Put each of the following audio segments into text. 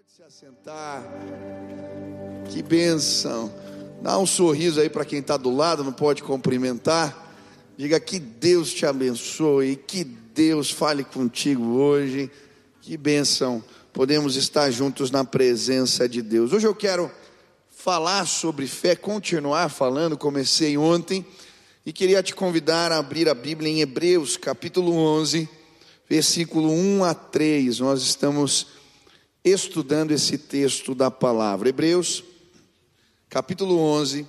Pode se assentar. Que bênção. Dá um sorriso aí para quem está do lado, não pode cumprimentar. Diga que Deus te abençoe, que Deus fale contigo hoje. Que bênção. Podemos estar juntos na presença de Deus. Hoje eu quero falar sobre fé, continuar falando. Comecei ontem e queria te convidar a abrir a Bíblia em Hebreus, capítulo 11, versículo 1 a 3. Nós estamos estudando esse texto da palavra. Hebreus, capítulo 11,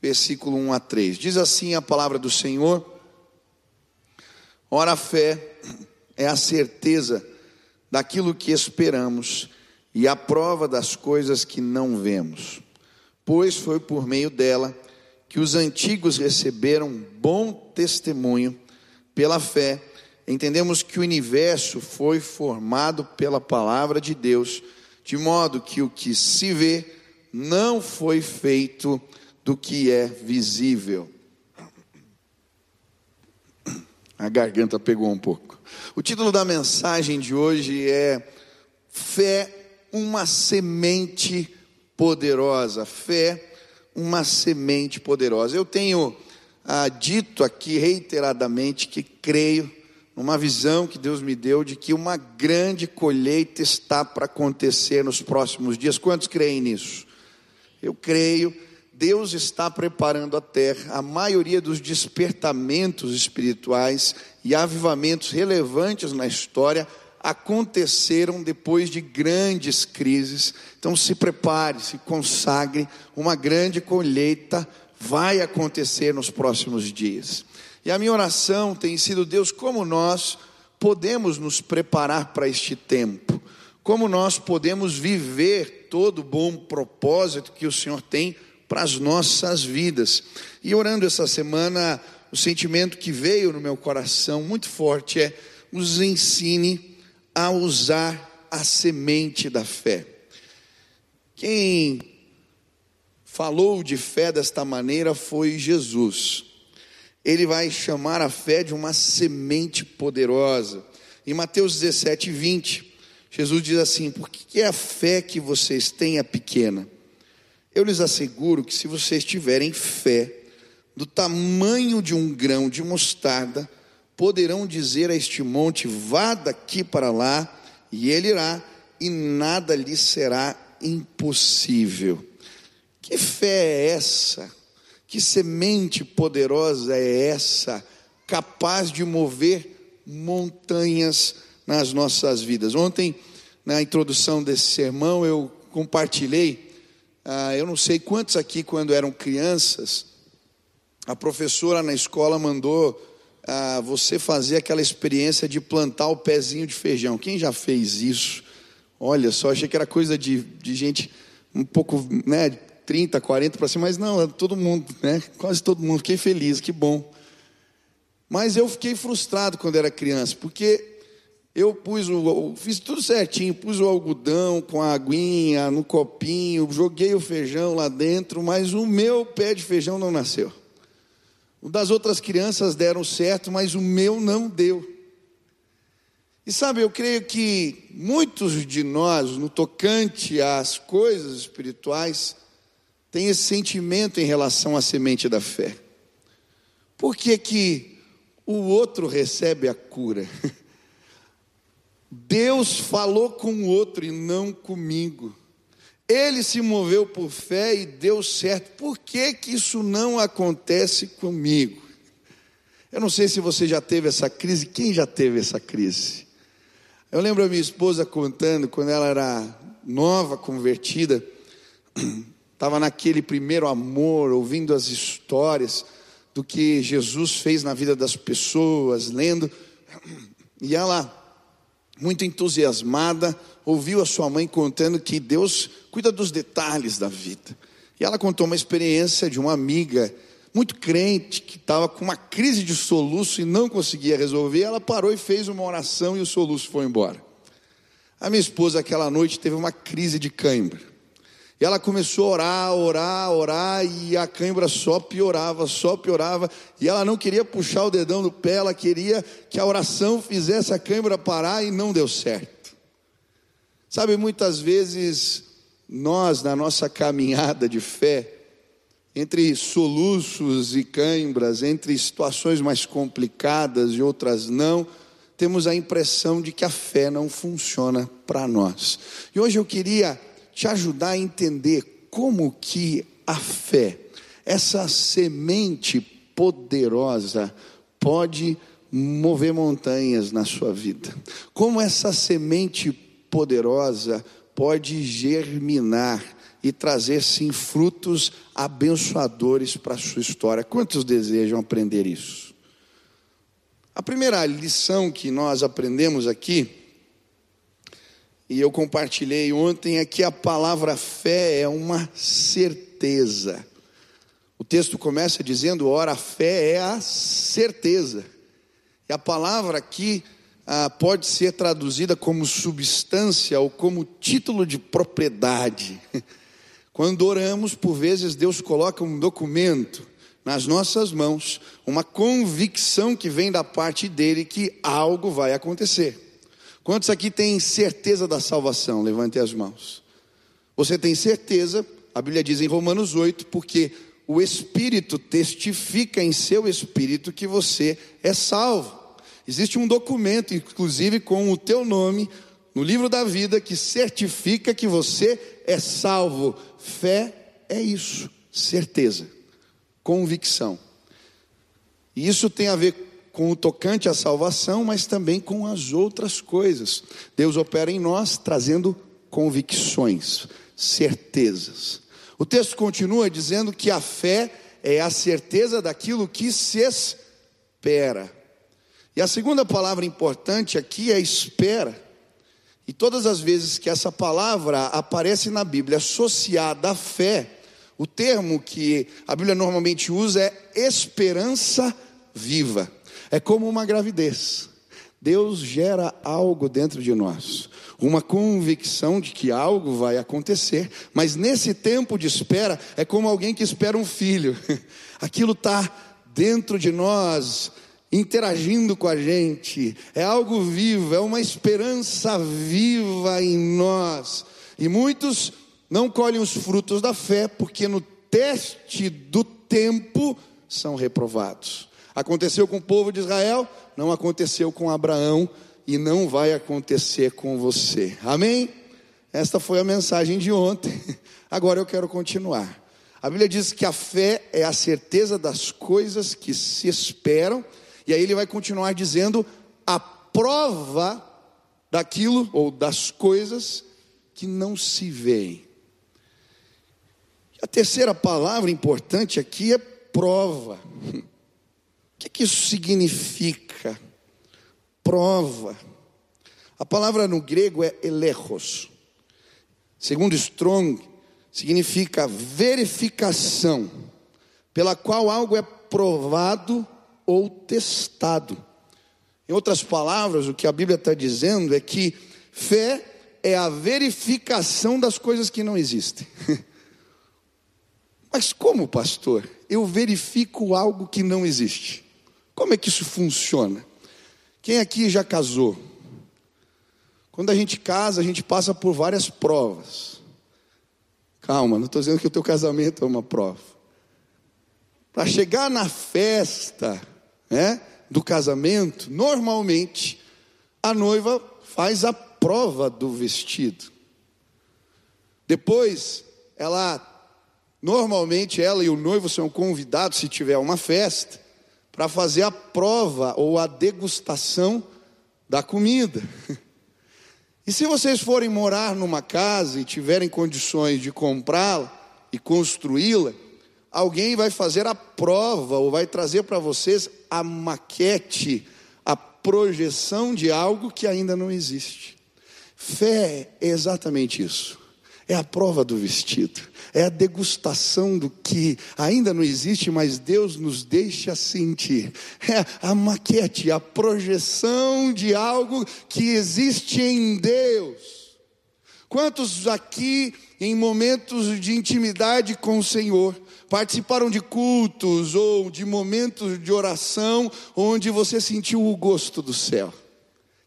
versículo 1 a 3. Diz assim a palavra do Senhor: Ora, a fé é a certeza daquilo que esperamos e a prova das coisas que não vemos, pois foi por meio dela que os antigos receberam bom testemunho pela fé entendemos que o universo foi formado pela palavra de Deus, de modo que o que se vê não foi feito do que é visível. A garganta pegou um pouco. O título da mensagem de hoje é Fé, uma semente poderosa. Fé, uma semente poderosa. Eu tenho ah, dito aqui reiteradamente que creio numa visão que Deus me deu de que uma grande colheita está para acontecer nos próximos dias. Quantos creem nisso? Eu creio. Deus está preparando a terra. A maioria dos despertamentos espirituais e avivamentos relevantes na história aconteceram depois de grandes crises. Então se prepare, se consagre, uma grande colheita vai acontecer nos próximos dias. E a minha oração tem sido, Deus, como nós podemos nos preparar para este tempo? Como nós podemos viver todo o bom propósito que o Senhor tem para as nossas vidas? E orando essa semana, o sentimento que veio no meu coração muito forte é: nos ensine a usar a semente da fé. Quem falou de fé desta maneira foi Jesus ele vai chamar a fé de uma semente poderosa. Em Mateus 17, 20, Jesus diz assim: Por que a fé que vocês têm é pequena? Eu lhes asseguro que se vocês tiverem fé do tamanho de um grão de mostarda, poderão dizer a este monte: vá daqui para lá, e ele irá, e nada lhe será impossível. Que fé é essa? Que semente poderosa é essa, capaz de mover montanhas nas nossas vidas? Ontem, na introdução desse sermão, eu compartilhei, ah, eu não sei quantos aqui, quando eram crianças, a professora na escola mandou ah, você fazer aquela experiência de plantar o pezinho de feijão. Quem já fez isso? Olha só, achei que era coisa de, de gente um pouco, né, 30, 40 para cima, mas não, todo mundo, né? Quase todo mundo. Fiquei feliz, que bom. Mas eu fiquei frustrado quando era criança, porque eu pus o, fiz tudo certinho, pus o algodão com a aguinha no copinho, joguei o feijão lá dentro, mas o meu pé de feijão não nasceu. O das outras crianças deram certo, mas o meu não deu. E sabe, eu creio que muitos de nós, no tocante às coisas espirituais, tem esse sentimento em relação à semente da fé. Por que, que o outro recebe a cura? Deus falou com o outro e não comigo. Ele se moveu por fé e deu certo. Por que, que isso não acontece comigo? Eu não sei se você já teve essa crise. Quem já teve essa crise? Eu lembro a minha esposa contando quando ela era nova, convertida estava naquele primeiro amor, ouvindo as histórias do que Jesus fez na vida das pessoas, lendo, e ela, muito entusiasmada, ouviu a sua mãe contando que Deus cuida dos detalhes da vida. E ela contou uma experiência de uma amiga muito crente que estava com uma crise de soluço e não conseguia resolver. Ela parou e fez uma oração e o soluço foi embora. A minha esposa, aquela noite, teve uma crise de cãibra. E ela começou a orar, orar, orar, e a cãibra só piorava, só piorava. E ela não queria puxar o dedão do pé, ela queria que a oração fizesse a cãibra parar e não deu certo. Sabe, muitas vezes nós, na nossa caminhada de fé, entre soluços e cãibras, entre situações mais complicadas e outras não, temos a impressão de que a fé não funciona para nós. E hoje eu queria te ajudar a entender como que a fé, essa semente poderosa, pode mover montanhas na sua vida. Como essa semente poderosa pode germinar e trazer sim frutos abençoadores para a sua história. Quantos desejam aprender isso? A primeira lição que nós aprendemos aqui, e eu compartilhei ontem, é que a palavra fé é uma certeza. O texto começa dizendo: ora, a fé é a certeza. E a palavra aqui ah, pode ser traduzida como substância ou como título de propriedade. Quando oramos, por vezes Deus coloca um documento nas nossas mãos, uma convicção que vem da parte dele que algo vai acontecer. Quantos aqui têm certeza da salvação? Levante as mãos. Você tem certeza, a Bíblia diz em Romanos 8, porque o Espírito testifica em seu espírito que você é salvo. Existe um documento, inclusive com o teu nome, no livro da vida, que certifica que você é salvo. Fé é isso, certeza, convicção. E isso tem a ver com o tocante à salvação, mas também com as outras coisas. Deus opera em nós trazendo convicções, certezas. O texto continua dizendo que a fé é a certeza daquilo que se espera. E a segunda palavra importante aqui é espera. E todas as vezes que essa palavra aparece na Bíblia associada à fé, o termo que a Bíblia normalmente usa é esperança viva. É como uma gravidez. Deus gera algo dentro de nós, uma convicção de que algo vai acontecer, mas nesse tempo de espera é como alguém que espera um filho. Aquilo está dentro de nós, interagindo com a gente, é algo vivo, é uma esperança viva em nós. E muitos não colhem os frutos da fé, porque no teste do tempo são reprovados. Aconteceu com o povo de Israel, não aconteceu com Abraão e não vai acontecer com você. Amém? Esta foi a mensagem de ontem. Agora eu quero continuar. A Bíblia diz que a fé é a certeza das coisas que se esperam e aí ele vai continuar dizendo a prova daquilo ou das coisas que não se veem. A terceira palavra importante aqui é prova. O que, que isso significa? Prova. A palavra no grego é elegos. Segundo Strong, significa verificação, pela qual algo é provado ou testado. Em outras palavras, o que a Bíblia está dizendo é que fé é a verificação das coisas que não existem. Mas como, pastor? Eu verifico algo que não existe. Como é que isso funciona? Quem aqui já casou? Quando a gente casa, a gente passa por várias provas. Calma, não estou dizendo que o teu casamento é uma prova. Para chegar na festa, né, do casamento, normalmente a noiva faz a prova do vestido. Depois, ela, normalmente ela e o noivo são convidados, se tiver uma festa, para fazer a prova ou a degustação da comida. E se vocês forem morar numa casa e tiverem condições de comprá-la e construí-la, alguém vai fazer a prova ou vai trazer para vocês a maquete, a projeção de algo que ainda não existe. Fé é exatamente isso. É a prova do vestido, é a degustação do que ainda não existe, mas Deus nos deixa sentir. É a maquete, a projeção de algo que existe em Deus. Quantos aqui, em momentos de intimidade com o Senhor, participaram de cultos ou de momentos de oração onde você sentiu o gosto do céu.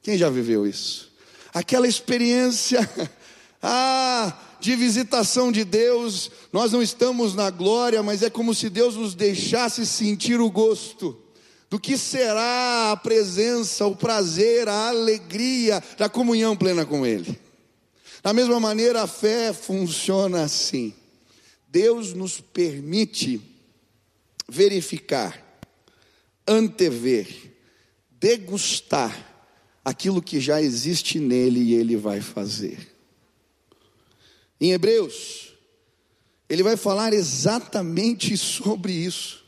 Quem já viveu isso? Aquela experiência Ah, de visitação de Deus, nós não estamos na glória, mas é como se Deus nos deixasse sentir o gosto do que será a presença, o prazer, a alegria da comunhão plena com Ele. Da mesma maneira, a fé funciona assim. Deus nos permite verificar, antever, degustar aquilo que já existe nele e ele vai fazer. Em Hebreus, ele vai falar exatamente sobre isso.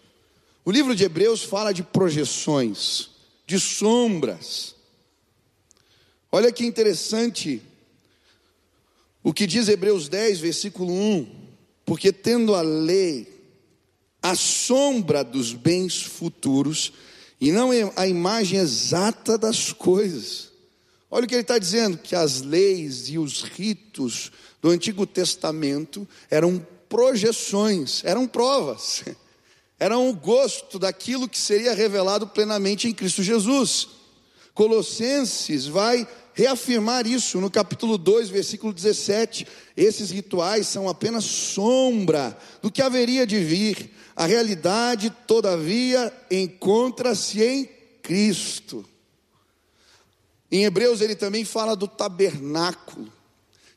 O livro de Hebreus fala de projeções, de sombras. Olha que interessante o que diz Hebreus 10, versículo 1: Porque tendo a lei a sombra dos bens futuros, e não a imagem exata das coisas. Olha o que ele está dizendo: que as leis e os ritos do Antigo Testamento eram projeções, eram provas, eram o gosto daquilo que seria revelado plenamente em Cristo Jesus. Colossenses vai reafirmar isso no capítulo 2, versículo 17. Esses rituais são apenas sombra do que haveria de vir. A realidade, todavia, encontra-se em Cristo. Em Hebreus ele também fala do tabernáculo.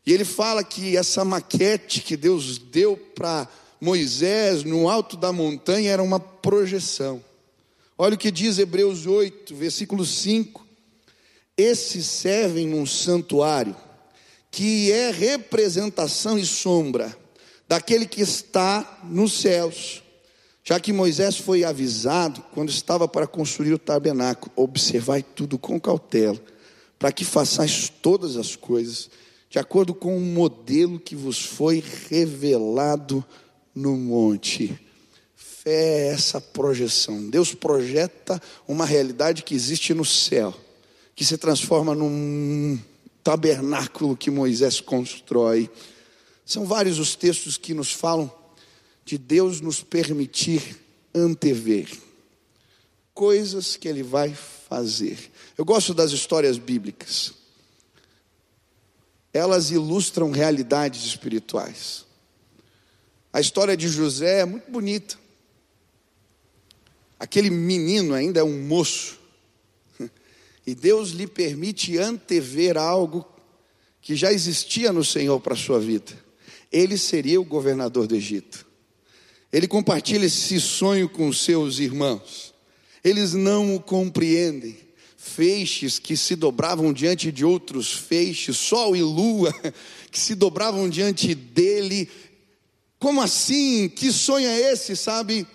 E ele fala que essa maquete que Deus deu para Moisés no alto da montanha era uma projeção. Olha o que diz Hebreus 8, versículo 5. Esses servem num santuário, que é representação e sombra daquele que está nos céus. Já que Moisés foi avisado, quando estava para construir o tabernáculo, observai tudo com cautela, para que façais todas as coisas de acordo com o modelo que vos foi revelado no monte. Fé é essa projeção. Deus projeta uma realidade que existe no céu, que se transforma num tabernáculo que Moisés constrói. São vários os textos que nos falam de Deus nos permitir antever coisas que Ele vai fazer. Eu gosto das histórias bíblicas elas ilustram realidades espirituais. A história de José é muito bonita. Aquele menino ainda é um moço. E Deus lhe permite antever algo que já existia no Senhor para a sua vida. Ele seria o governador do Egito. Ele compartilha esse sonho com seus irmãos. Eles não o compreendem feixes que se dobravam diante de outros feixes, sol e lua que se dobravam diante dele. Como assim? Que sonho é esse, sabe?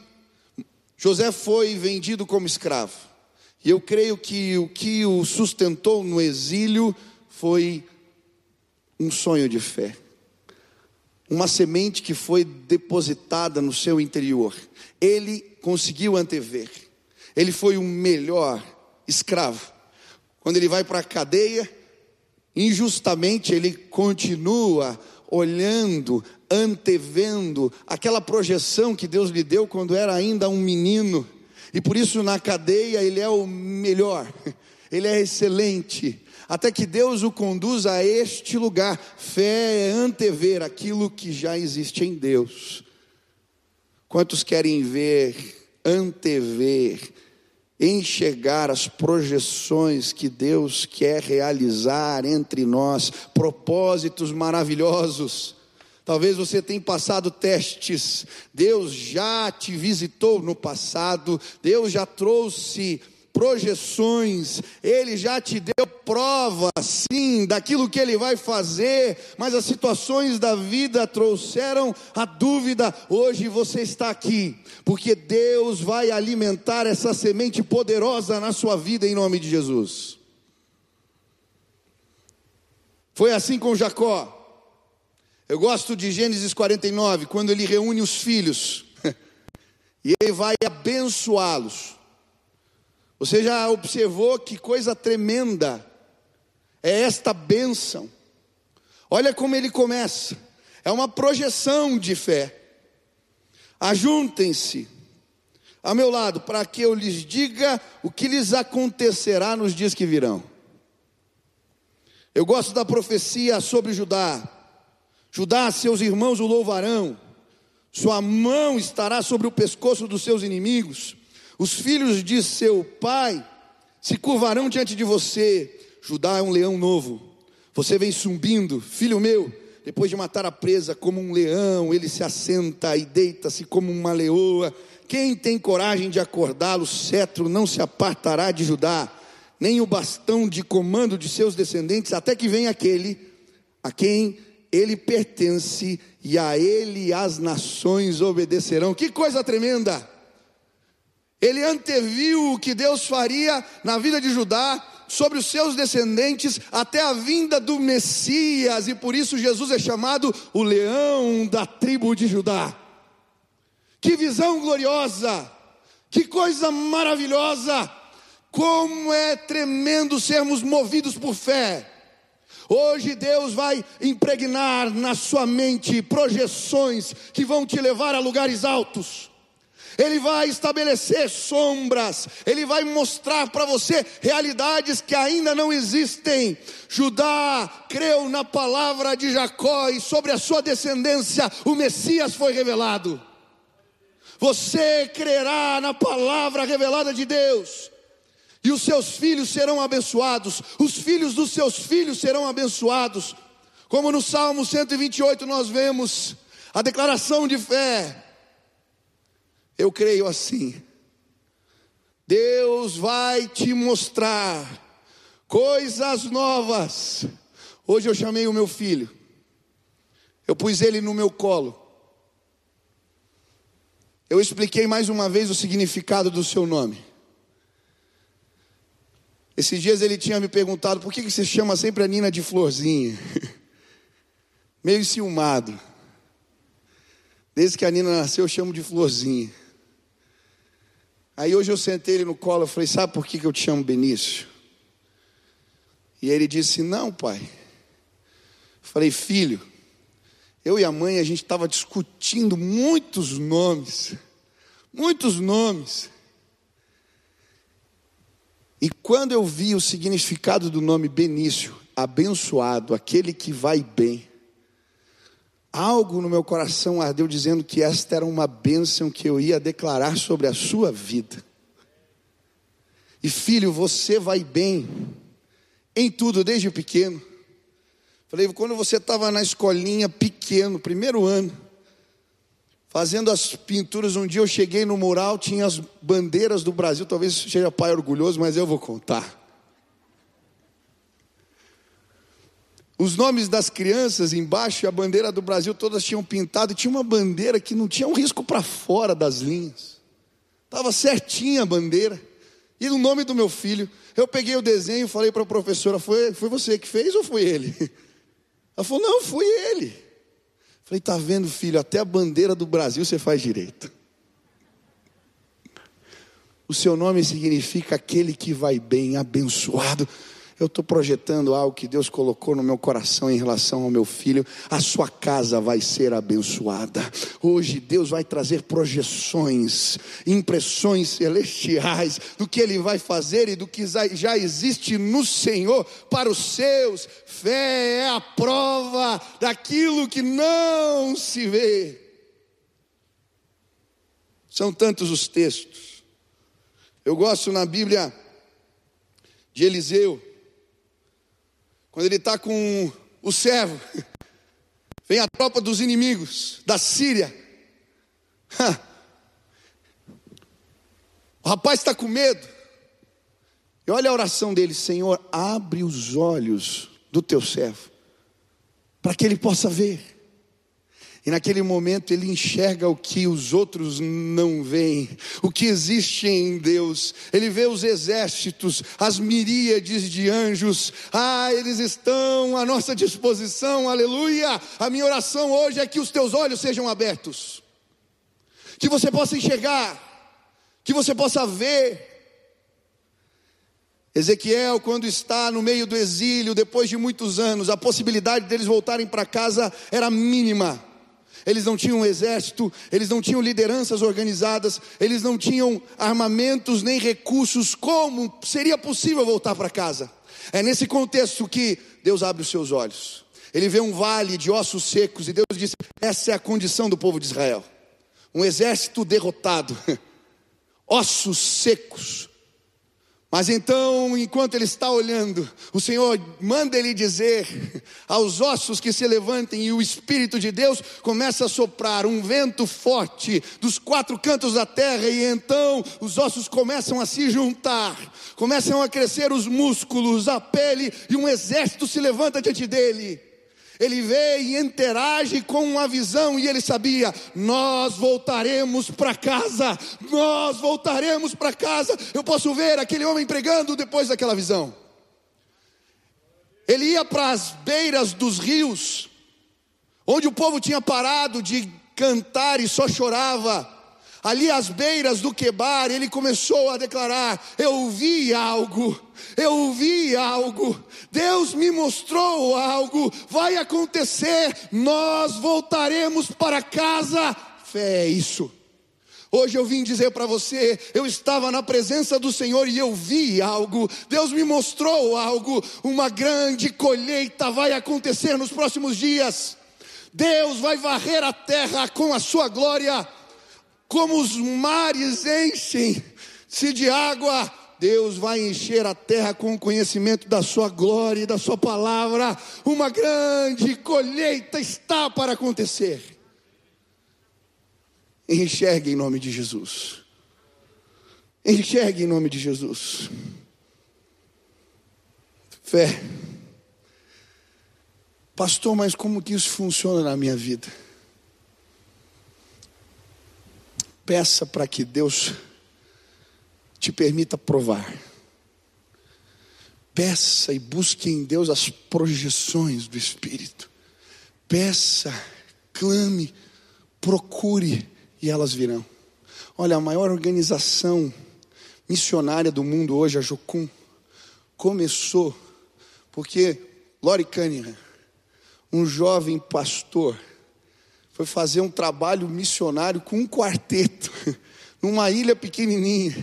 José foi vendido como escravo. E eu creio que o que o sustentou no exílio foi um sonho de fé. Uma semente que foi depositada no seu interior. Ele conseguiu antever. Ele foi o melhor escravo. Quando ele vai para a cadeia, injustamente ele continua olhando, antevendo aquela projeção que Deus lhe deu quando era ainda um menino. E por isso na cadeia ele é o melhor, ele é excelente, até que Deus o conduz a este lugar. Fé é antever aquilo que já existe em Deus. Quantos querem ver, antever enxergar as projeções que Deus quer realizar entre nós, propósitos maravilhosos. Talvez você tenha passado testes, Deus já te visitou no passado, Deus já trouxe projeções, Ele já te deu prova, sim, daquilo que Ele vai fazer, mas as situações da vida trouxeram a dúvida. Hoje você está aqui, porque Deus vai alimentar essa semente poderosa na sua vida, em nome de Jesus. Foi assim com Jacó. Eu gosto de Gênesis 49, quando ele reúne os filhos e ele vai abençoá-los. Você já observou que coisa tremenda é esta bênção? Olha como ele começa, é uma projeção de fé. Ajuntem-se a meu lado, para que eu lhes diga o que lhes acontecerá nos dias que virão. Eu gosto da profecia sobre Judá. Judá, seus irmãos o louvarão, sua mão estará sobre o pescoço dos seus inimigos, os filhos de seu pai se curvarão diante de você. Judá é um leão novo, você vem subindo, filho meu, depois de matar a presa como um leão, ele se assenta e deita-se como uma leoa. Quem tem coragem de acordá-lo, cetro não se apartará de Judá, nem o bastão de comando de seus descendentes, até que venha aquele a quem ele pertence e a ele as nações obedecerão. Que coisa tremenda! Ele anteviu o que Deus faria na vida de Judá, sobre os seus descendentes, até a vinda do Messias, e por isso Jesus é chamado o leão da tribo de Judá. Que visão gloriosa! Que coisa maravilhosa! Como é tremendo sermos movidos por fé. Hoje Deus vai impregnar na sua mente projeções que vão te levar a lugares altos. Ele vai estabelecer sombras, ele vai mostrar para você realidades que ainda não existem. Judá creu na palavra de Jacó e sobre a sua descendência o Messias foi revelado. Você crerá na palavra revelada de Deus e os seus filhos serão abençoados, os filhos dos seus filhos serão abençoados. Como no Salmo 128 nós vemos a declaração de fé. Eu creio assim. Deus vai te mostrar coisas novas. Hoje eu chamei o meu filho. Eu pus ele no meu colo. Eu expliquei mais uma vez o significado do seu nome. Esses dias ele tinha me perguntado por que, você chama sempre a Nina de Florzinha. Meio ciumado. Desde que a Nina nasceu, eu chamo de Florzinha. Aí hoje eu sentei ele no colo e falei: Sabe por que, que eu te chamo Benício? E ele disse: Não, pai. Falei: Filho, eu e a mãe a gente estava discutindo muitos nomes, muitos nomes. E quando eu vi o significado do nome Benício, abençoado, aquele que vai bem, algo no meu coração ardeu dizendo que esta era uma bênção que eu ia declarar sobre a sua vida. E filho, você vai bem em tudo desde pequeno. Falei, quando você estava na escolinha pequeno, primeiro ano, Fazendo as pinturas, um dia eu cheguei no mural, tinha as bandeiras do Brasil, talvez seja pai orgulhoso, mas eu vou contar. Os nomes das crianças embaixo a bandeira do Brasil todas tinham pintado, e tinha uma bandeira que não tinha um risco para fora das linhas. Estava certinha a bandeira. E o nome do meu filho, eu peguei o desenho e falei para a professora: foi, foi você que fez ou foi ele? Ela falou: Não, foi ele. Falei, tá vendo, filho, até a bandeira do Brasil você faz direito. O seu nome significa aquele que vai bem, abençoado. Eu estou projetando algo que Deus colocou no meu coração em relação ao meu filho. A sua casa vai ser abençoada. Hoje Deus vai trazer projeções, impressões celestiais do que Ele vai fazer e do que já existe no Senhor para os seus. Fé é a prova daquilo que não se vê. São tantos os textos. Eu gosto na Bíblia de Eliseu quando ele está com o servo, vem a tropa dos inimigos da Síria. O rapaz está com medo. E olha a oração dele: Senhor, abre os olhos do teu servo, para que ele possa ver. E naquele momento ele enxerga o que os outros não veem, o que existe em Deus. Ele vê os exércitos, as miríades de anjos. Ah, eles estão à nossa disposição, aleluia. A minha oração hoje é que os teus olhos sejam abertos, que você possa enxergar, que você possa ver. Ezequiel, quando está no meio do exílio, depois de muitos anos, a possibilidade deles voltarem para casa era mínima eles não tinham exército, eles não tinham lideranças organizadas, eles não tinham armamentos nem recursos. Como seria possível voltar para casa? É nesse contexto que Deus abre os seus olhos. Ele vê um vale de ossos secos e Deus disse: essa é a condição do povo de Israel. Um exército derrotado, ossos secos, mas então, enquanto ele está olhando, o Senhor manda ele dizer aos ossos que se levantem, e o Espírito de Deus começa a soprar um vento forte dos quatro cantos da terra, e então os ossos começam a se juntar, começam a crescer os músculos, a pele, e um exército se levanta diante dele. Ele vê e interage com uma visão e ele sabia: nós voltaremos para casa, nós voltaremos para casa. Eu posso ver aquele homem pregando depois daquela visão. Ele ia para as beiras dos rios, onde o povo tinha parado de cantar e só chorava. Ali às beiras do quebar, ele começou a declarar: Eu vi algo, eu vi algo, Deus me mostrou algo, vai acontecer, nós voltaremos para casa. Fé é isso. Hoje eu vim dizer para você, eu estava na presença do Senhor e eu vi algo, Deus me mostrou algo, uma grande colheita vai acontecer nos próximos dias. Deus vai varrer a terra com a sua glória como os mares enchem-se de água, Deus vai encher a terra com o conhecimento da sua glória e da sua palavra. Uma grande colheita está para acontecer. Enxergue em nome de Jesus. Enxergue em nome de Jesus. Fé. Pastor, mas como que isso funciona na minha vida? Peça para que Deus te permita provar. Peça e busque em Deus as projeções do Espírito. Peça, clame, procure e elas virão. Olha, a maior organização missionária do mundo hoje, a Jocum, começou porque Lori Cunningham, um jovem pastor, foi fazer um trabalho missionário com um quarteto, numa ilha pequenininha.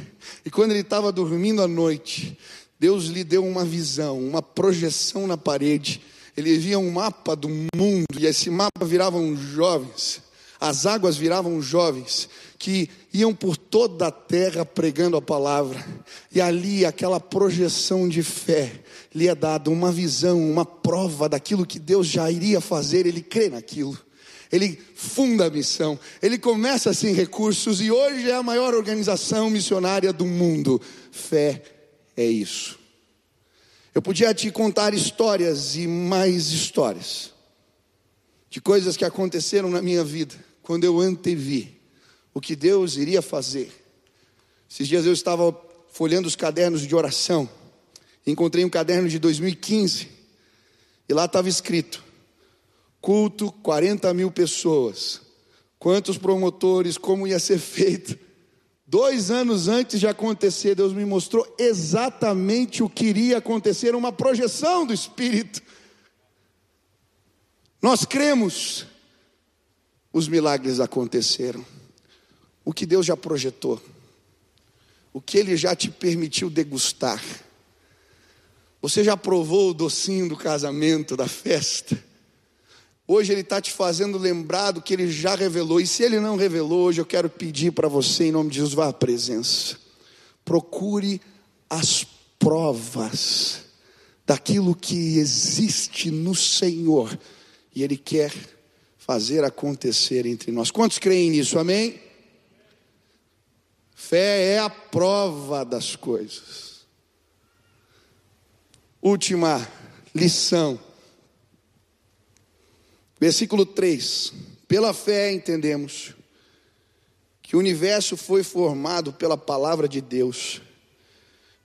E quando ele estava dormindo à noite, Deus lhe deu uma visão, uma projeção na parede. Ele via um mapa do mundo, e esse mapa viravam jovens, as águas viravam jovens que iam por toda a terra pregando a palavra, e ali aquela projeção de fé lhe é dada uma visão, uma prova daquilo que Deus já iria fazer, ele crê naquilo ele funda a missão, ele começa sem recursos e hoje é a maior organização missionária do mundo. Fé é isso. Eu podia te contar histórias e mais histórias de coisas que aconteceram na minha vida quando eu antevi o que Deus iria fazer. Esses dias eu estava folhando os cadernos de oração, encontrei um caderno de 2015 e lá estava escrito: Culto, 40 mil pessoas. Quantos promotores, como ia ser feito. Dois anos antes de acontecer, Deus me mostrou exatamente o que iria acontecer, uma projeção do Espírito. Nós cremos, os milagres aconteceram. O que Deus já projetou, o que Ele já te permitiu degustar. Você já provou o docinho do casamento, da festa? Hoje Ele está te fazendo lembrar do que Ele já revelou. E se Ele não revelou, hoje eu quero pedir para você, em nome de Jesus, vá à presença. Procure as provas daquilo que existe no Senhor. E Ele quer fazer acontecer entre nós. Quantos creem nisso? Amém? Fé é a prova das coisas. Última lição Versículo 3: Pela fé entendemos que o universo foi formado pela palavra de Deus,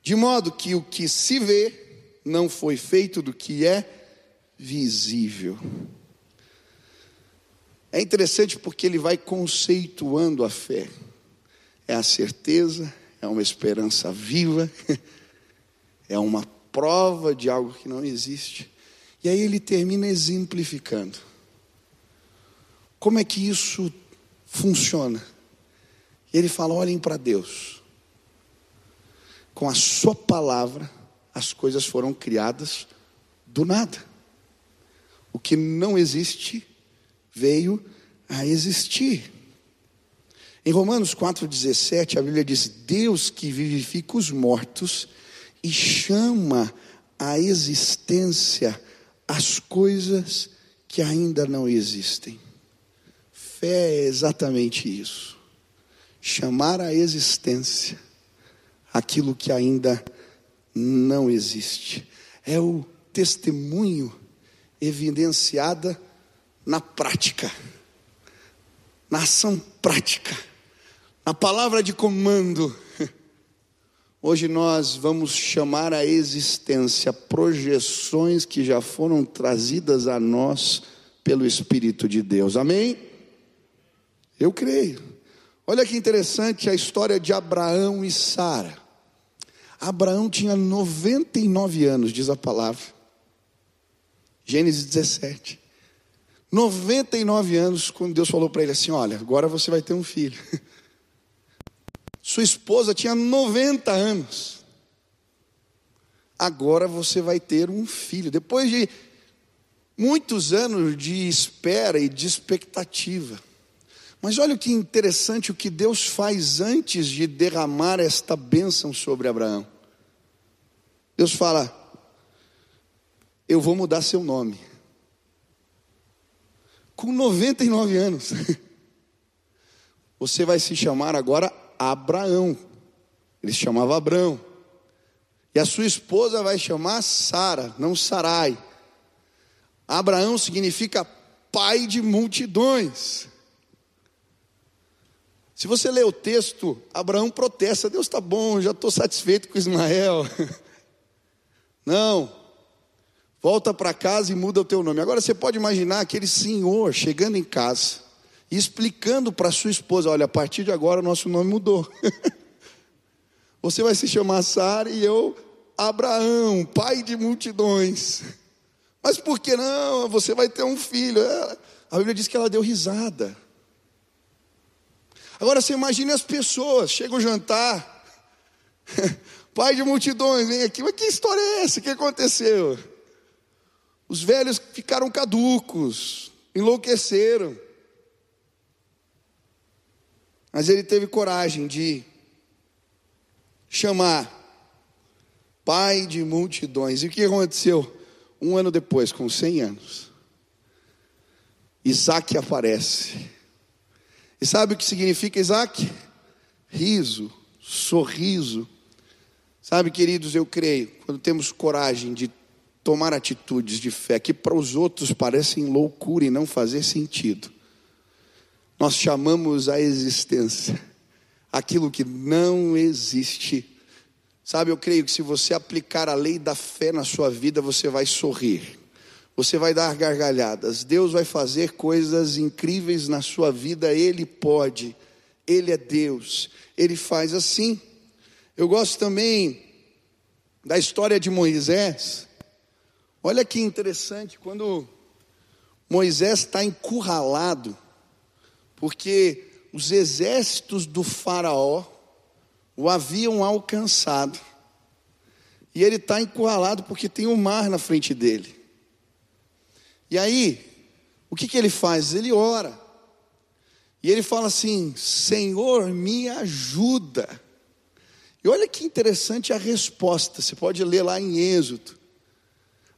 de modo que o que se vê não foi feito do que é visível. É interessante porque ele vai conceituando a fé. É a certeza, é uma esperança viva, é uma prova de algo que não existe. E aí ele termina exemplificando. Como é que isso funciona? Ele fala: olhem para Deus. Com a Sua palavra, as coisas foram criadas do nada. o que não existe veio a existir. Em Romanos 4,17, a Bíblia diz: Deus que vivifica os mortos e chama a existência as coisas que ainda não existem. Fé é exatamente isso. Chamar à existência aquilo que ainda não existe. É o testemunho evidenciada na prática, na ação prática, na palavra de comando. Hoje nós vamos chamar à existência projeções que já foram trazidas a nós pelo Espírito de Deus. Amém? Eu creio. Olha que interessante a história de Abraão e Sara. Abraão tinha 99 anos, diz a palavra. Gênesis 17. 99 anos, quando Deus falou para ele assim: Olha, agora você vai ter um filho. Sua esposa tinha 90 anos. Agora você vai ter um filho. Depois de muitos anos de espera e de expectativa. Mas olha que interessante o que Deus faz antes de derramar esta bênção sobre Abraão. Deus fala: Eu vou mudar seu nome. Com 99 anos. Você vai se chamar agora Abraão. Ele se chamava Abraão. E a sua esposa vai chamar Sara, não Sarai. Abraão significa pai de multidões. Se você ler o texto, Abraão protesta: Deus está bom, já estou satisfeito com Ismael. Não, volta para casa e muda o teu nome. Agora você pode imaginar aquele senhor chegando em casa e explicando para sua esposa: Olha, a partir de agora o nosso nome mudou. você vai se chamar Sara e eu, Abraão, pai de multidões. Mas por que não? Você vai ter um filho. A Bíblia diz que ela deu risada. Agora você imagine as pessoas, chega o jantar, pai de multidões, vem aqui, mas que história é essa? O que aconteceu? Os velhos ficaram caducos, enlouqueceram. Mas ele teve coragem de chamar pai de multidões. E o que aconteceu? Um ano depois, com 100 anos, Isaac aparece. E sabe o que significa Isaac? Riso, sorriso. Sabe, queridos, eu creio, quando temos coragem de tomar atitudes de fé que para os outros parecem loucura e não fazer sentido, nós chamamos a existência aquilo que não existe. Sabe, eu creio que se você aplicar a lei da fé na sua vida, você vai sorrir você vai dar gargalhadas, Deus vai fazer coisas incríveis na sua vida, Ele pode, Ele é Deus, Ele faz assim. Eu gosto também da história de Moisés, olha que interessante, quando Moisés está encurralado, porque os exércitos do Faraó o haviam alcançado, e ele está encurralado porque tem o um mar na frente dele. E aí, o que, que ele faz? Ele ora. E ele fala assim: Senhor, me ajuda. E olha que interessante a resposta, você pode ler lá em Êxodo.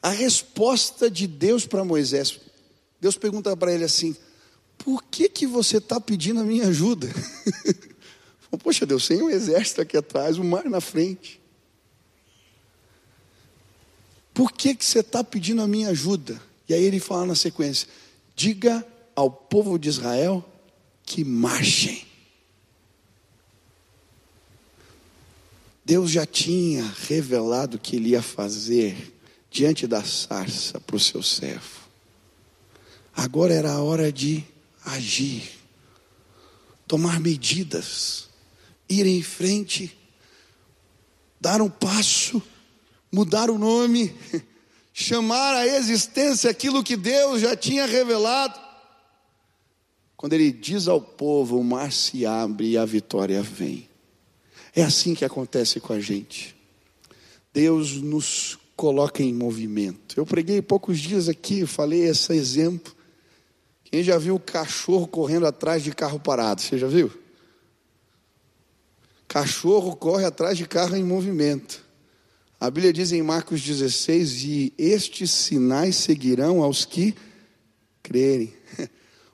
A resposta de Deus para Moisés. Deus pergunta para ele assim: Por que, que você está pedindo a minha ajuda? Poxa, Deus, tem um exército aqui atrás, um mar na frente. Por que, que você está pedindo a minha ajuda? E aí ele fala na sequência: diga ao povo de Israel que marchem. Deus já tinha revelado o que ele ia fazer diante da sarça para o seu servo. Agora era a hora de agir, tomar medidas, ir em frente, dar um passo, mudar o nome chamar à existência aquilo que Deus já tinha revelado. Quando ele diz ao povo: o mar se abre e a vitória vem. É assim que acontece com a gente. Deus nos coloca em movimento. Eu preguei poucos dias aqui, falei esse exemplo. Quem já viu cachorro correndo atrás de carro parado? Você já viu? Cachorro corre atrás de carro em movimento. A Bíblia diz em Marcos 16: E estes sinais seguirão aos que crerem.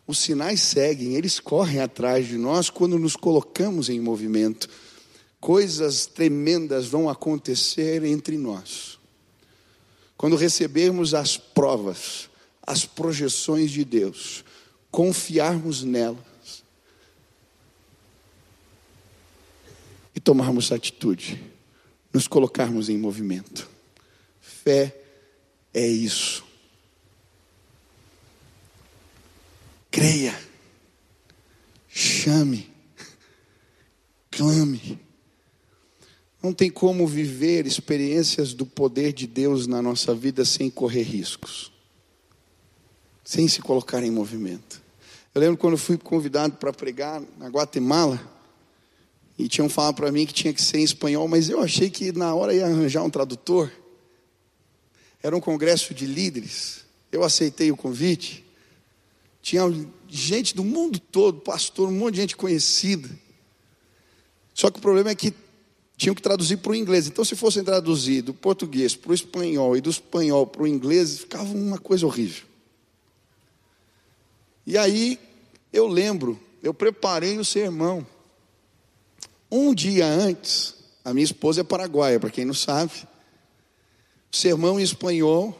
Os sinais seguem, eles correm atrás de nós quando nos colocamos em movimento. Coisas tremendas vão acontecer entre nós. Quando recebermos as provas, as projeções de Deus, confiarmos nelas e tomarmos atitude, nos colocarmos em movimento. Fé é isso. Creia, chame, clame. Não tem como viver experiências do poder de Deus na nossa vida sem correr riscos, sem se colocar em movimento. Eu lembro quando fui convidado para pregar na Guatemala, e tinham falado para mim que tinha que ser em espanhol, mas eu achei que na hora ia arranjar um tradutor. Era um congresso de líderes. Eu aceitei o convite. Tinha gente do mundo todo, pastor, um monte de gente conhecida. Só que o problema é que tinham que traduzir para o inglês. Então, se fossem traduzir do português para o espanhol e do espanhol para o inglês, ficava uma coisa horrível. E aí, eu lembro, eu preparei o sermão. Um dia antes, a minha esposa é paraguaia, para quem não sabe. Sermão em espanhol.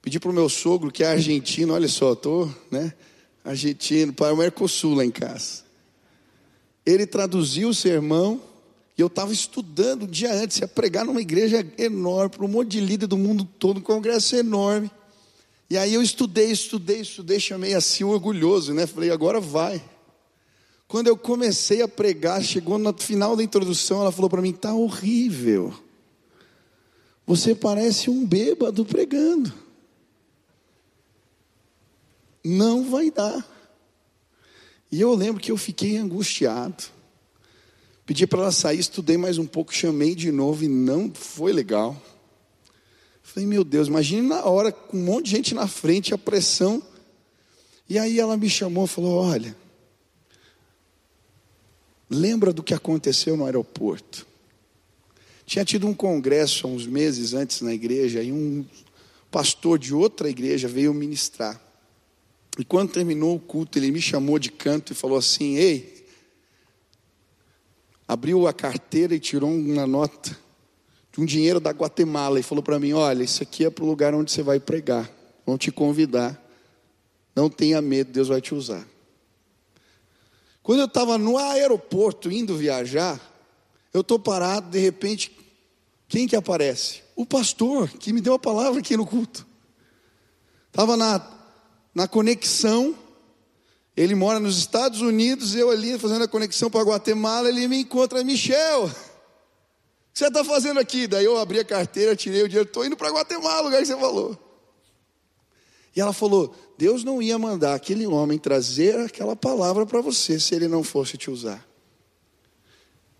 Pedi para o meu sogro, que é argentino, olha só, estou, né? Argentino, para o Mercosul lá em casa. Ele traduziu o sermão e eu estava estudando um dia antes, ia pregar numa igreja enorme, para um monte de líder do mundo todo, um congresso enorme. E aí eu estudei, estudei, estudei, chamei assim orgulhoso, né? Falei, agora vai. Quando eu comecei a pregar, chegou no final da introdução, ela falou para mim: "Tá horrível. Você parece um bêbado pregando. Não vai dar." E eu lembro que eu fiquei angustiado. Pedi para ela sair, estudei mais um pouco, chamei de novo e não foi legal. Falei, meu Deus, imagine na hora, com um monte de gente na frente, a pressão. E aí ela me chamou e falou: Olha, lembra do que aconteceu no aeroporto? Tinha tido um congresso há uns meses antes na igreja e um pastor de outra igreja veio ministrar. E quando terminou o culto, ele me chamou de canto e falou assim: Ei, abriu a carteira e tirou uma nota de um dinheiro da Guatemala e falou para mim: Olha, isso aqui é para o lugar onde você vai pregar. Vão te convidar. Não tenha medo, Deus vai te usar. Quando eu estava no aeroporto indo viajar, eu estou parado, de repente, quem que aparece? O pastor que me deu a palavra aqui no culto. Estava na, na conexão ele mora nos Estados Unidos, eu ali fazendo a conexão para Guatemala, ele me encontra, Michel, o que você está fazendo aqui? Daí eu abri a carteira, tirei o dinheiro, estou indo para Guatemala, o lugar que você falou. E ela falou: Deus não ia mandar aquele homem trazer aquela palavra para você se ele não fosse te usar.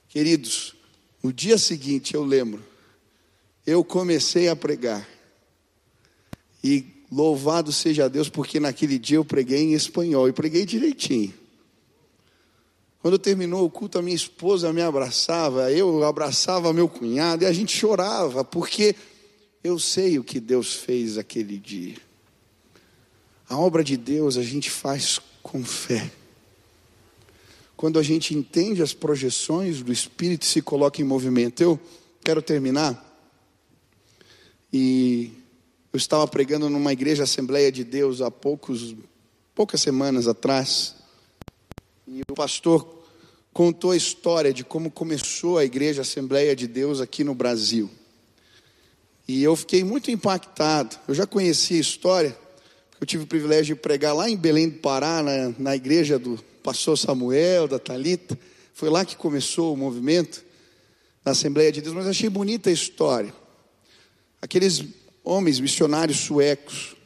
Queridos, no dia seguinte eu lembro, eu comecei a pregar. E Louvado seja Deus, porque naquele dia eu preguei em espanhol e preguei direitinho. Quando terminou o culto, a minha esposa me abraçava, eu abraçava meu cunhado e a gente chorava, porque eu sei o que Deus fez aquele dia. A obra de Deus a gente faz com fé. Quando a gente entende as projeções do Espírito e se coloca em movimento. Eu quero terminar e eu estava pregando numa igreja Assembleia de Deus há poucos, poucas semanas atrás. E o pastor contou a história de como começou a igreja Assembleia de Deus aqui no Brasil. E eu fiquei muito impactado. Eu já conhecia a história, eu tive o privilégio de pregar lá em Belém do Pará, na, na igreja do pastor Samuel, da Talita. Foi lá que começou o movimento da Assembleia de Deus, mas achei bonita a história. Aqueles homens missionários suecos.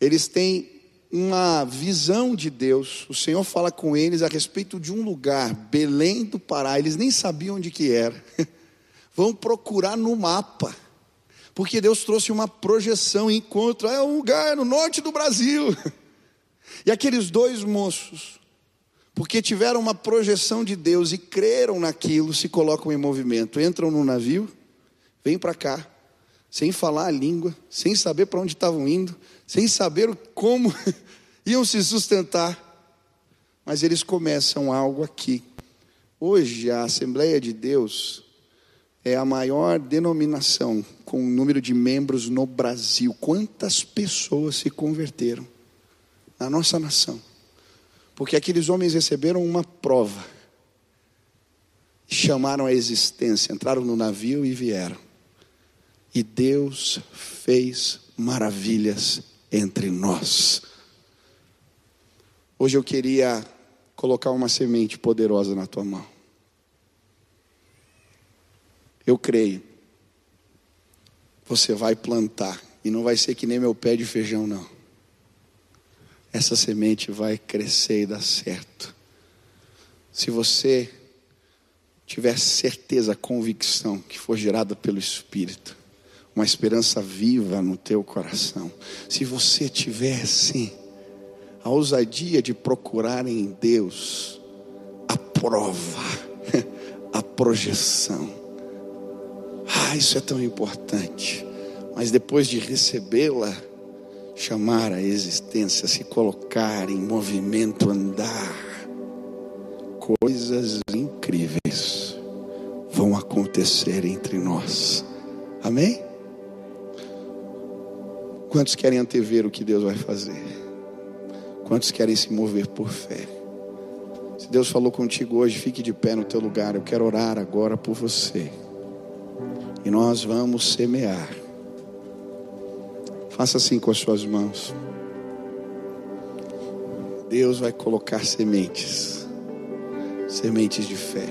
Eles têm uma visão de Deus. O Senhor fala com eles a respeito de um lugar, Belém do Pará. Eles nem sabiam onde que era. Vão procurar no mapa. Porque Deus trouxe uma projeção, encontro, é um lugar no norte do Brasil. E aqueles dois moços, porque tiveram uma projeção de Deus e creram naquilo, se colocam em movimento, entram no navio, vêm para cá, sem falar a língua, sem saber para onde estavam indo, sem saber como iam se sustentar, mas eles começam algo aqui. Hoje a Assembleia de Deus é a maior denominação com o número de membros no Brasil. Quantas pessoas se converteram na nossa nação? Porque aqueles homens receberam uma prova, chamaram a existência, entraram no navio e vieram. E Deus fez maravilhas entre nós. Hoje eu queria colocar uma semente poderosa na tua mão. Eu creio. Você vai plantar. E não vai ser que nem meu pé de feijão, não. Essa semente vai crescer e dar certo. Se você tiver certeza, convicção que for gerada pelo Espírito, uma esperança viva no teu coração. Se você tiver sim a ousadia de procurar em Deus a prova, a projeção ah, isso é tão importante. Mas depois de recebê-la, chamar a existência, se colocar em movimento, andar, coisas incríveis vão acontecer entre nós. Amém? Quantos querem antever o que Deus vai fazer? Quantos querem se mover por fé? Se Deus falou contigo hoje, fique de pé no teu lugar. Eu quero orar agora por você e nós vamos semear. Faça assim com as suas mãos. Deus vai colocar sementes, sementes de fé.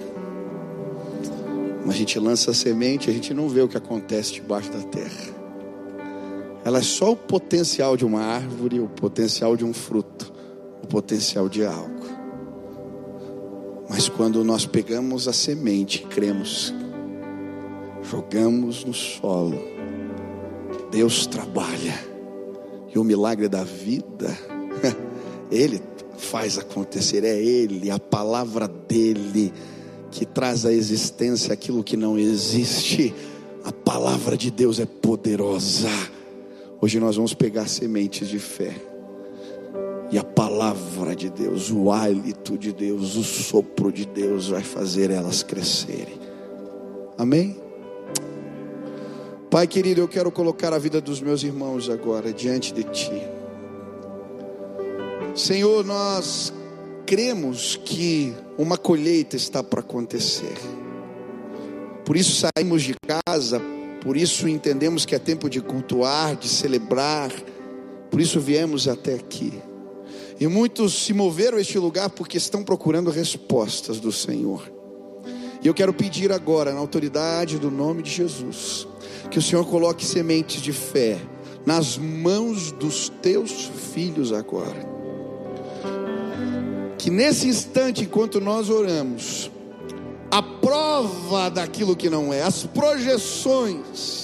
Quando a gente lança a semente, a gente não vê o que acontece debaixo da terra. Ela é só o potencial de uma árvore, o potencial de um fruto, o potencial de algo. Mas quando nós pegamos a semente, cremos jogamos no solo. Deus trabalha. E o milagre da vida, Ele faz acontecer. É Ele, a palavra dEle, que traz à existência aquilo que não existe. A palavra de Deus é poderosa. Hoje nós vamos pegar sementes de fé. E a palavra de Deus, o hálito de Deus, o sopro de Deus vai fazer elas crescerem. Amém? Pai querido, eu quero colocar a vida dos meus irmãos agora diante de Ti. Senhor, nós cremos que uma colheita está para acontecer. Por isso saímos de casa, por isso entendemos que é tempo de cultuar, de celebrar, por isso viemos até aqui. E muitos se moveram a este lugar porque estão procurando respostas do Senhor. E eu quero pedir agora, na autoridade do nome de Jesus, que o Senhor coloque sementes de fé nas mãos dos teus filhos agora. Que nesse instante, enquanto nós oramos, a prova daquilo que não é, as projeções,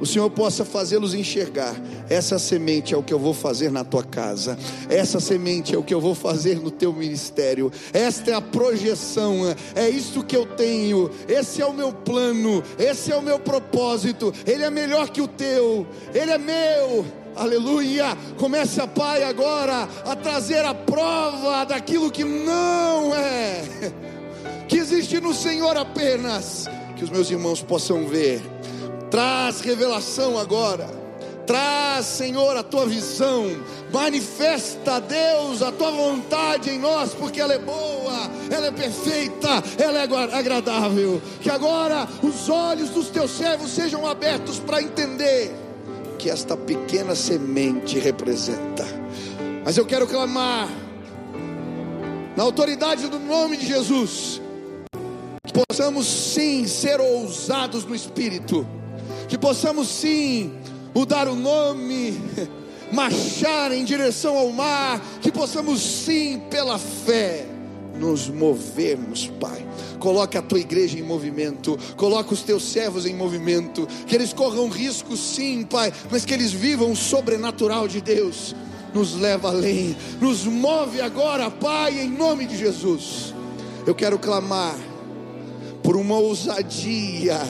o Senhor possa fazê-los enxergar. Essa semente é o que eu vou fazer na tua casa, essa semente é o que eu vou fazer no teu ministério, esta é a projeção, é isso que eu tenho, esse é o meu plano, esse é o meu propósito, ele é melhor que o teu, ele é meu. Aleluia! Comece a Pai agora a trazer a prova daquilo que não é, que existe no Senhor apenas, que os meus irmãos possam ver Traz revelação agora. Traz, Senhor, a tua visão. Manifesta, Deus, a tua vontade em nós, porque ela é boa, ela é perfeita, ela é agradável. Que agora os olhos dos teus servos sejam abertos para entender que esta pequena semente representa. Mas eu quero clamar, na autoridade do nome de Jesus, que possamos sim ser ousados no espírito que possamos sim mudar o nome, marchar em direção ao mar, que possamos sim, pela fé, nos movermos, Pai. Coloca a tua igreja em movimento, coloca os teus servos em movimento, que eles corram risco, sim, Pai, mas que eles vivam o sobrenatural de Deus. Nos leva além, nos move agora, Pai, em nome de Jesus. Eu quero clamar por uma ousadia,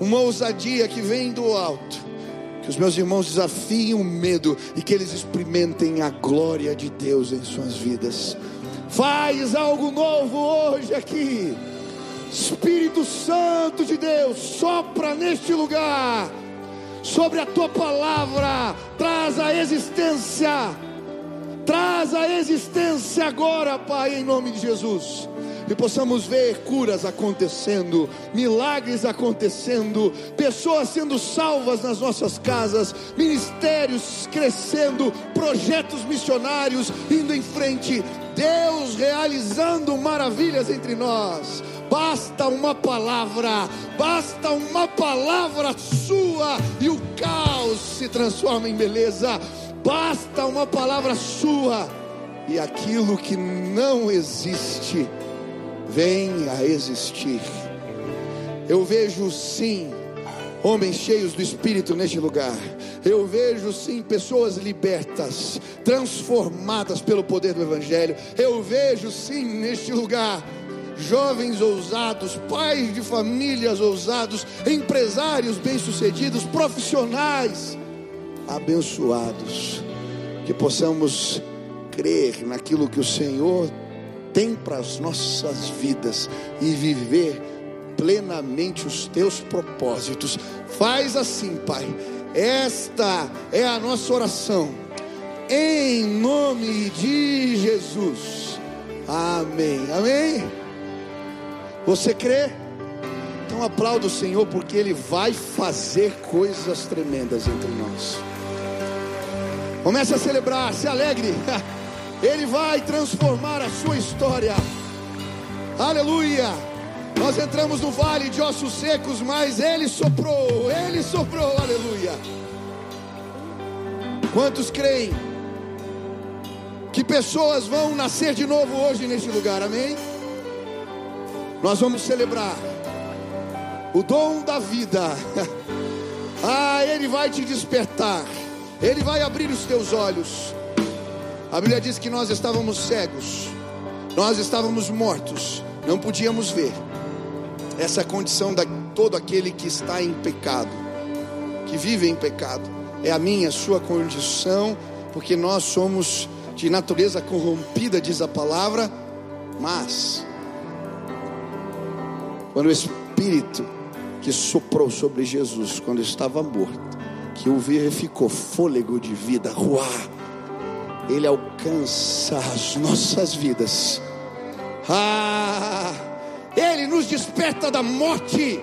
uma ousadia que vem do alto que os meus irmãos desafiem o medo e que eles experimentem a glória de Deus em suas vidas. Faz algo novo hoje aqui. Espírito Santo de Deus, sopra neste lugar, sobre a tua palavra, traz a existência, traz a existência agora, Pai, em nome de Jesus e possamos ver curas acontecendo, milagres acontecendo, pessoas sendo salvas nas nossas casas, ministérios crescendo, projetos missionários indo em frente, Deus realizando maravilhas entre nós. Basta uma palavra, basta uma palavra sua e o caos se transforma em beleza. Basta uma palavra sua e aquilo que não existe vem a existir. Eu vejo sim homens cheios do Espírito neste lugar. Eu vejo sim pessoas libertas, transformadas pelo poder do Evangelho. Eu vejo sim neste lugar jovens ousados, pais de famílias ousados, empresários bem-sucedidos, profissionais abençoados. Que possamos crer naquilo que o Senhor tem para as nossas vidas e viver plenamente os teus propósitos. Faz assim, Pai. Esta é a nossa oração. Em nome de Jesus. Amém. Amém. Você crê? Então aplauda o Senhor porque Ele vai fazer coisas tremendas entre nós. Comece a celebrar, se alegre. Ele vai transformar a sua história. Aleluia. Nós entramos no vale de ossos secos, mas Ele soprou, Ele soprou, aleluia. Quantos creem que pessoas vão nascer de novo hoje neste lugar, amém? Nós vamos celebrar o dom da vida. Ah, Ele vai te despertar, Ele vai abrir os teus olhos. A Bíblia diz que nós estávamos cegos, nós estávamos mortos, não podíamos ver. Essa condição de todo aquele que está em pecado, que vive em pecado. É a minha, a sua condição, porque nós somos de natureza corrompida, diz a palavra, mas quando o Espírito que soprou sobre Jesus, quando estava morto, que o verificou fôlego de vida, ruar, ele alcança as nossas vidas. Ah, Ele nos desperta da morte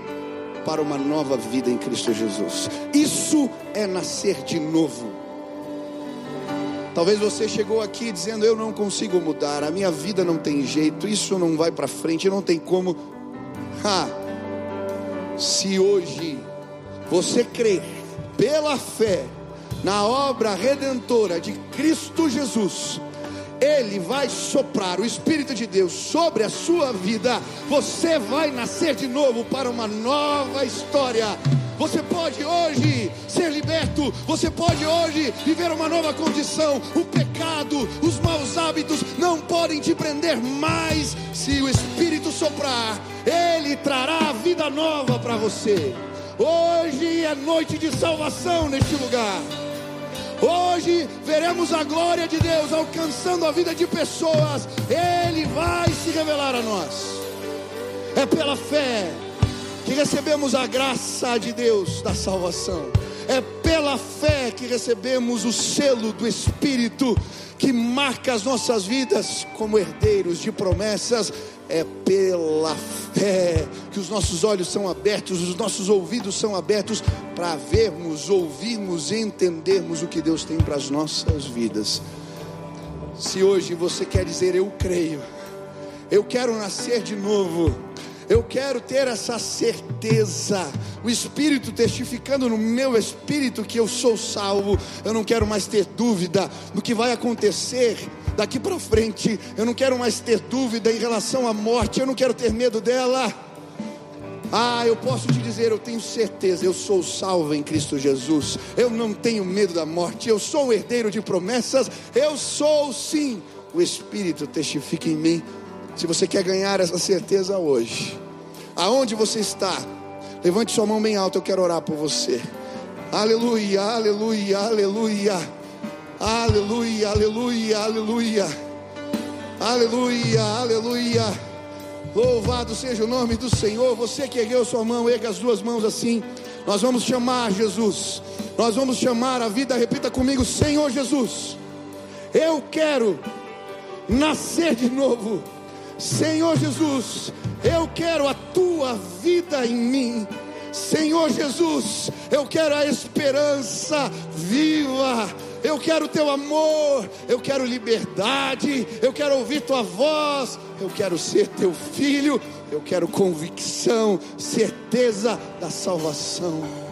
para uma nova vida em Cristo Jesus. Isso é nascer de novo. Talvez você chegou aqui dizendo: Eu não consigo mudar, a minha vida não tem jeito, isso não vai para frente, não tem como. Se hoje você crer pela fé na obra redentora de Cristo Jesus, Ele vai soprar o Espírito de Deus sobre a sua vida, você vai nascer de novo para uma nova história. Você pode hoje ser liberto, você pode hoje viver uma nova condição. O pecado, os maus hábitos não podem te prender mais. Se o Espírito soprar, Ele trará vida nova para você. Hoje é noite de salvação neste lugar. Hoje veremos a glória de Deus alcançando a vida de pessoas. Ele vai se revelar a nós. É pela fé que recebemos a graça de Deus da salvação. É pela fé que recebemos o selo do Espírito que marca as nossas vidas como herdeiros de promessas é pela fé que os nossos olhos são abertos, os nossos ouvidos são abertos para vermos, ouvirmos e entendermos o que Deus tem para as nossas vidas. Se hoje você quer dizer eu creio, eu quero nascer de novo, eu quero ter essa certeza, o Espírito testificando no meu espírito que eu sou salvo, eu não quero mais ter dúvida do que vai acontecer daqui para frente eu não quero mais ter dúvida em relação à morte, eu não quero ter medo dela. Ah, eu posso te dizer, eu tenho certeza, eu sou salvo em Cristo Jesus. Eu não tenho medo da morte, eu sou um herdeiro de promessas. Eu sou sim, o Espírito testifica em mim. Se você quer ganhar essa certeza hoje, aonde você está, levante sua mão bem alta, eu quero orar por você. Aleluia, aleluia, aleluia. Aleluia, aleluia, aleluia. Aleluia, aleluia. Louvado seja o nome do Senhor. Você que ergueu sua mão, erga as duas mãos assim. Nós vamos chamar Jesus. Nós vamos chamar a vida. Repita comigo, Senhor Jesus. Eu quero nascer de novo. Senhor Jesus, eu quero a tua vida em mim. Senhor Jesus, eu quero a esperança viva eu quero teu amor, eu quero liberdade, eu quero ouvir tua voz, eu quero ser teu filho, eu quero convicção, certeza da salvação.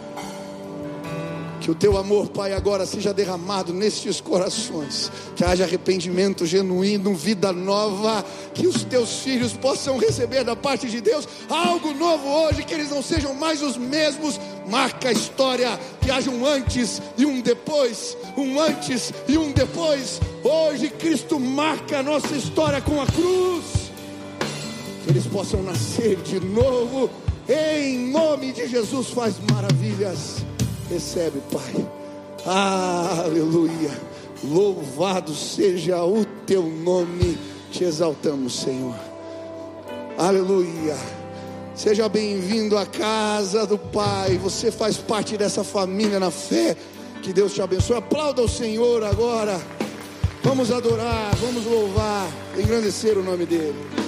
Que o teu amor, Pai, agora seja derramado nestes corações. Que haja arrependimento genuíno, vida nova. Que os teus filhos possam receber da parte de Deus algo novo hoje. Que eles não sejam mais os mesmos. Marca a história. Que haja um antes e um depois. Um antes e um depois. Hoje Cristo marca a nossa história com a cruz. Que eles possam nascer de novo. Em nome de Jesus, faz maravilhas. Recebe, Pai. Aleluia. Louvado seja o teu nome. Te exaltamos, Senhor. Aleluia. Seja bem-vindo à casa do Pai. Você faz parte dessa família na fé. Que Deus te abençoe. Aplauda o Senhor agora. Vamos adorar, vamos louvar, engrandecer o nome dEle.